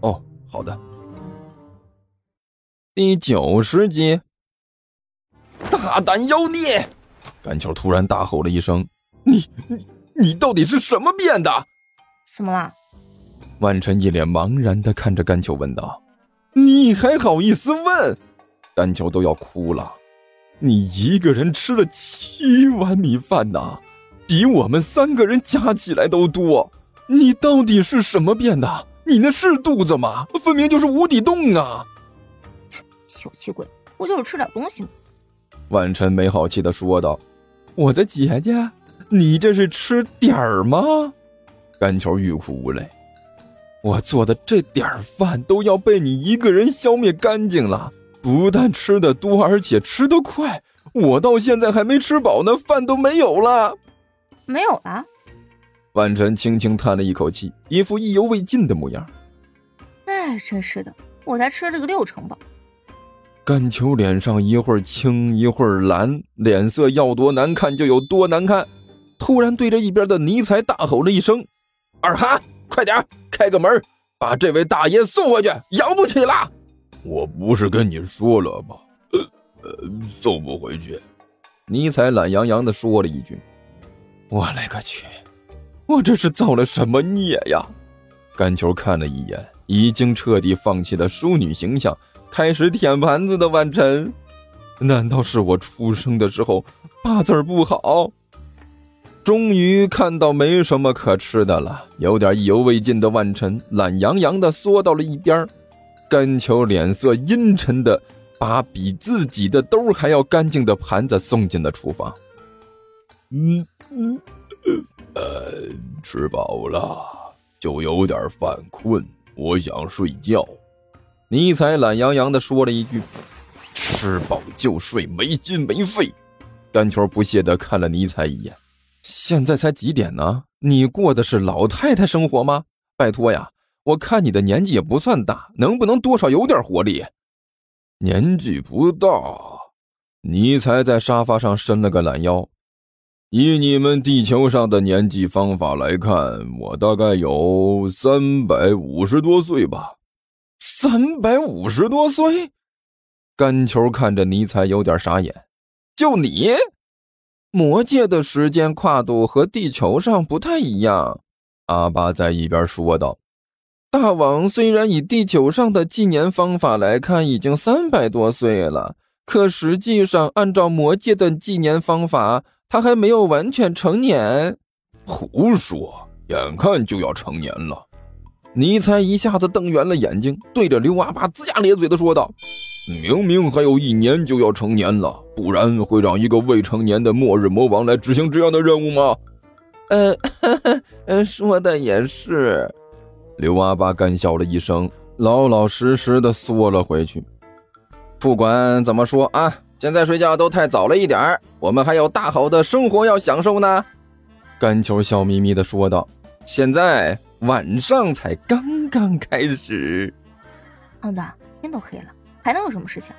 哦，好的。第九十集，大胆妖孽！甘球突然大吼了一声：“你你你到底是什么变的？怎么了？”万晨一脸茫然的看着甘球问道：“你还好意思问？”甘球都要哭了。你一个人吃了七碗米饭呐，比我们三个人加起来都多。你到底是什么变的？你那是肚子吗？分明就是无底洞啊！切，小气鬼，不就是吃点东西吗？万晨没好气的说道：“我的姐姐，你这是吃点儿吗？”甘球欲哭无泪：“我做的这点儿饭都要被你一个人消灭干净了，不但吃的多，而且吃得快。我到现在还没吃饱呢，饭都没有了。没有了。”万晨轻轻叹了一口气，一副意犹未尽的模样。哎，真是的，我才吃了个六成饱。甘秋脸上一会儿青一会儿蓝，脸色要多难看就有多难看。突然对着一边的尼才大吼了一声：“二哈，快点开个门，把这位大爷送回去，养不起了！”我不是跟你说了吗？呃呃，送不回去。尼才懒洋洋的说了一句：“我勒个去！”我这是造了什么孽呀？甘球看了一眼已经彻底放弃了淑女形象，开始舔盘子的万晨。难道是我出生的时候八字不好？终于看到没什么可吃的了，有点意犹未尽的万晨懒洋洋的缩到了一边。甘球脸色阴沉的把比自己的兜还要干净的盘子送进了厨房。嗯嗯。呃，吃饱了，就有点犯困，我想睡觉。尼采懒洋洋的说了一句：“吃饱就睡，没心没肺。”甘球不屑的看了尼采一眼：“现在才几点呢？你过的是老太太生活吗？拜托呀，我看你的年纪也不算大，能不能多少有点活力？”年纪不大，尼采在沙发上伸了个懒腰。以你们地球上的年纪方法来看，我大概有三百五十多岁吧。三百五十多岁，甘球看着尼采有点傻眼。就你，魔界的时间跨度和地球上不太一样。阿巴在一边说道：“大王虽然以地球上的纪年方法来看已经三百多岁了，可实际上按照魔界的纪年方法。”他还没有完全成年，胡说！眼看就要成年了，尼才一下子瞪圆了眼睛，对着刘阿八龇牙咧嘴的说道：“明明还有一年就要成年了，不然会让一个未成年的末日魔王来执行这样的任务吗？”呃，嗯，说的也是。刘阿八干笑了一声，老老实实的缩了回去。不管怎么说啊。现在睡觉都太早了一点我们还有大好的生活要享受呢。”甘球笑眯眯的说道，“现在晚上才刚刚开始。”胖子，天都黑了，还能有什么事情？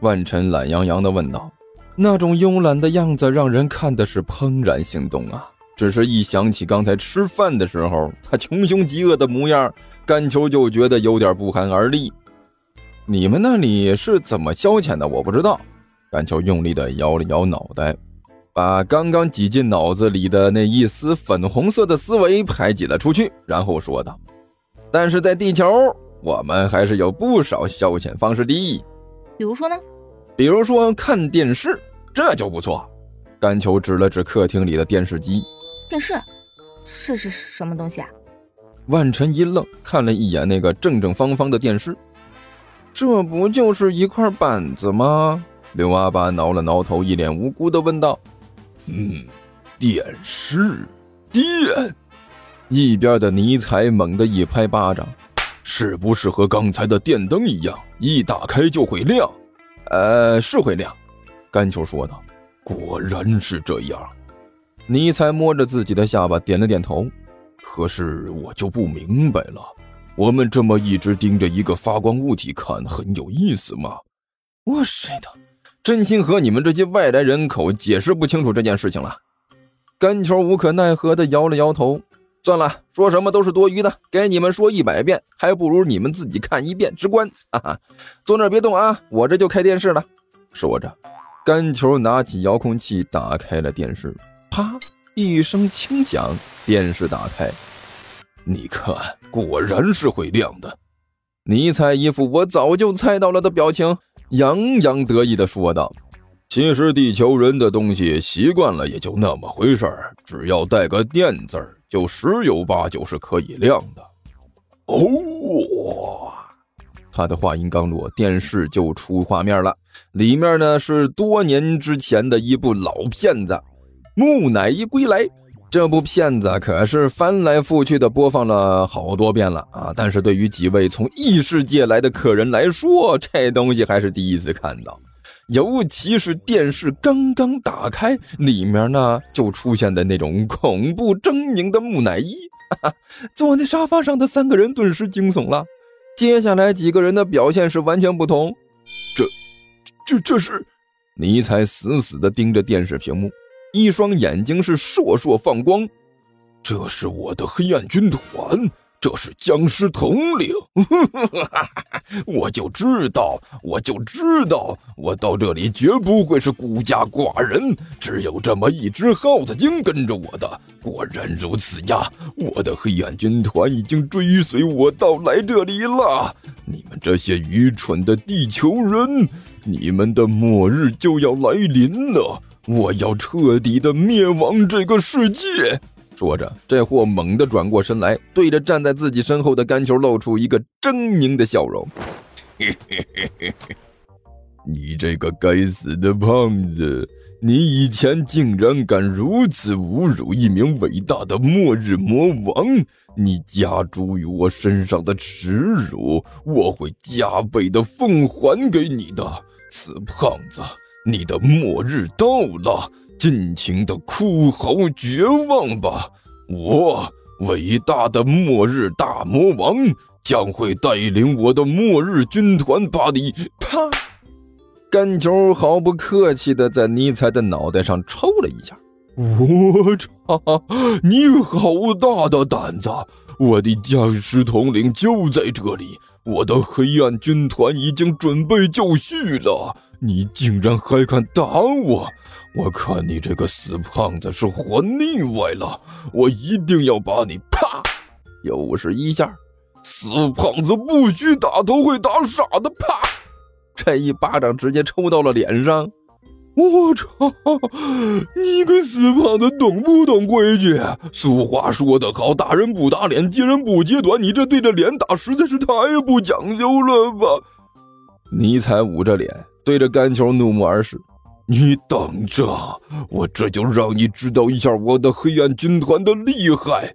万晨懒洋洋的问道，那种慵懒的样子让人看的是怦然心动啊。只是一想起刚才吃饭的时候他穷凶极恶的模样，甘球就觉得有点不寒而栗。你们那里是怎么消遣的？我不知道。甘球用力的摇了摇脑袋，把刚刚挤进脑子里的那一丝粉红色的思维排挤了出去，然后说道：“但是在地球，我们还是有不少消遣方式的。比如说呢？比如说看电视，这就不错。”甘球指了指客厅里的电视机。电视？这是什么东西啊？万晨一愣，看了一眼那个正正方方的电视。这不就是一块板子吗？刘阿爸挠了挠头，一脸无辜的问道：“嗯，电视，电。”一边的尼采猛地一拍巴掌：“是不是和刚才的电灯一样，一打开就会亮？呃，是会亮。甘球说道：“果然是这样。”尼采摸着自己的下巴，点了点头。可是我就不明白了，我们这么一直盯着一个发光物体看，很有意思吗？我谁的，真心和你们这些外来人口解释不清楚这件事情了。甘球无可奈何地摇了摇头。算了，说什么都是多余的，给你们说一百遍，还不如你们自己看一遍直观。哈哈，坐那别动啊，我这就开电视了。说着。甘球拿起遥控器，打开了电视。啪！一声轻响，电视打开。你看，果然是会亮的。尼采一副我早就猜到了的表情，洋洋得意地说道：“其实地球人的东西习惯了也就那么回事儿，只要带个电字儿，就十有八九是可以亮的。”哦。他的话音刚落，电视就出画面了。里面呢是多年之前的一部老片子《木乃伊归来》。这部片子可是翻来覆去的播放了好多遍了啊！但是对于几位从异世界来的客人来说，这东西还是第一次看到。尤其是电视刚刚打开，里面呢就出现的那种恐怖狰狞的木乃伊，坐在沙发上的三个人顿时惊悚了。接下来几个人的表现是完全不同。这、这、这是？尼采死死地盯着电视屏幕，一双眼睛是烁烁放光。这是我的黑暗军团。这是僵尸统领，我就知道，我就知道，我到这里绝不会是孤家寡人，只有这么一只耗子精跟着我的。果然如此呀，我的黑暗军团已经追随我到来这里了。你们这些愚蠢的地球人，你们的末日就要来临了，我要彻底的灭亡这个世界。说着，这货猛地转过身来，对着站在自己身后的干球露出一个狰狞的笑容：“ 你这个该死的胖子，你以前竟然敢如此侮辱一名伟大的末日魔王！你加诸于我身上的耻辱，我会加倍的奉还给你的，死胖子！你的末日到了！”尽情的哭嚎绝望吧！我伟大的末日大魔王将会带领我的末日军团把你啪！干球毫不客气的在尼采的脑袋上抽了一下。我操！你好大的胆子！我的僵尸统领就在这里，我的黑暗军团已经准备就绪了。你竟然还敢打我！我看你这个死胖子是活腻歪了！我一定要把你啪！又是一下，死胖子不许打头会打傻的！啪！这一巴掌直接抽到了脸上。我操！你个死胖子懂不懂规矩？俗话说得好，打人不打脸，揭人不揭短。你这对着脸打实在是太不讲究了吧！尼采捂着脸。对着干球怒目而视，你等着，我这就让你知道一下我的黑暗军团的厉害！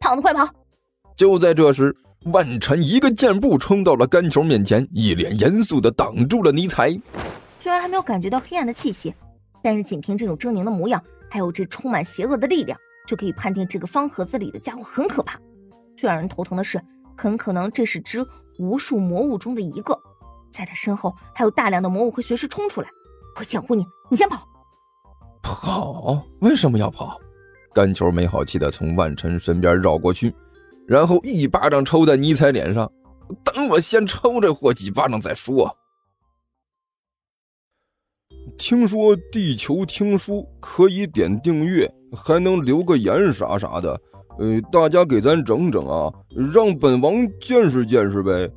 胖子，快跑！就在这时，万晨一个箭步冲到了干球面前，一脸严肃的挡住了尼采。虽然还没有感觉到黑暗的气息，但是仅凭这种狰狞的模样，还有这充满邪恶的力量，就可以判定这个方盒子里的家伙很可怕。最让人头疼的是，很可能这是只无数魔物中的一个。在他身后还有大量的魔物会随时冲出来，我掩护你，你先跑。跑？为什么要跑？甘球没好气的从万晨身边绕过去，然后一巴掌抽在尼采脸上。等我先抽这货几巴掌再说。听说地球听书可以点订阅，还能留个言啥啥的。呃，大家给咱整整啊，让本王见识见识呗。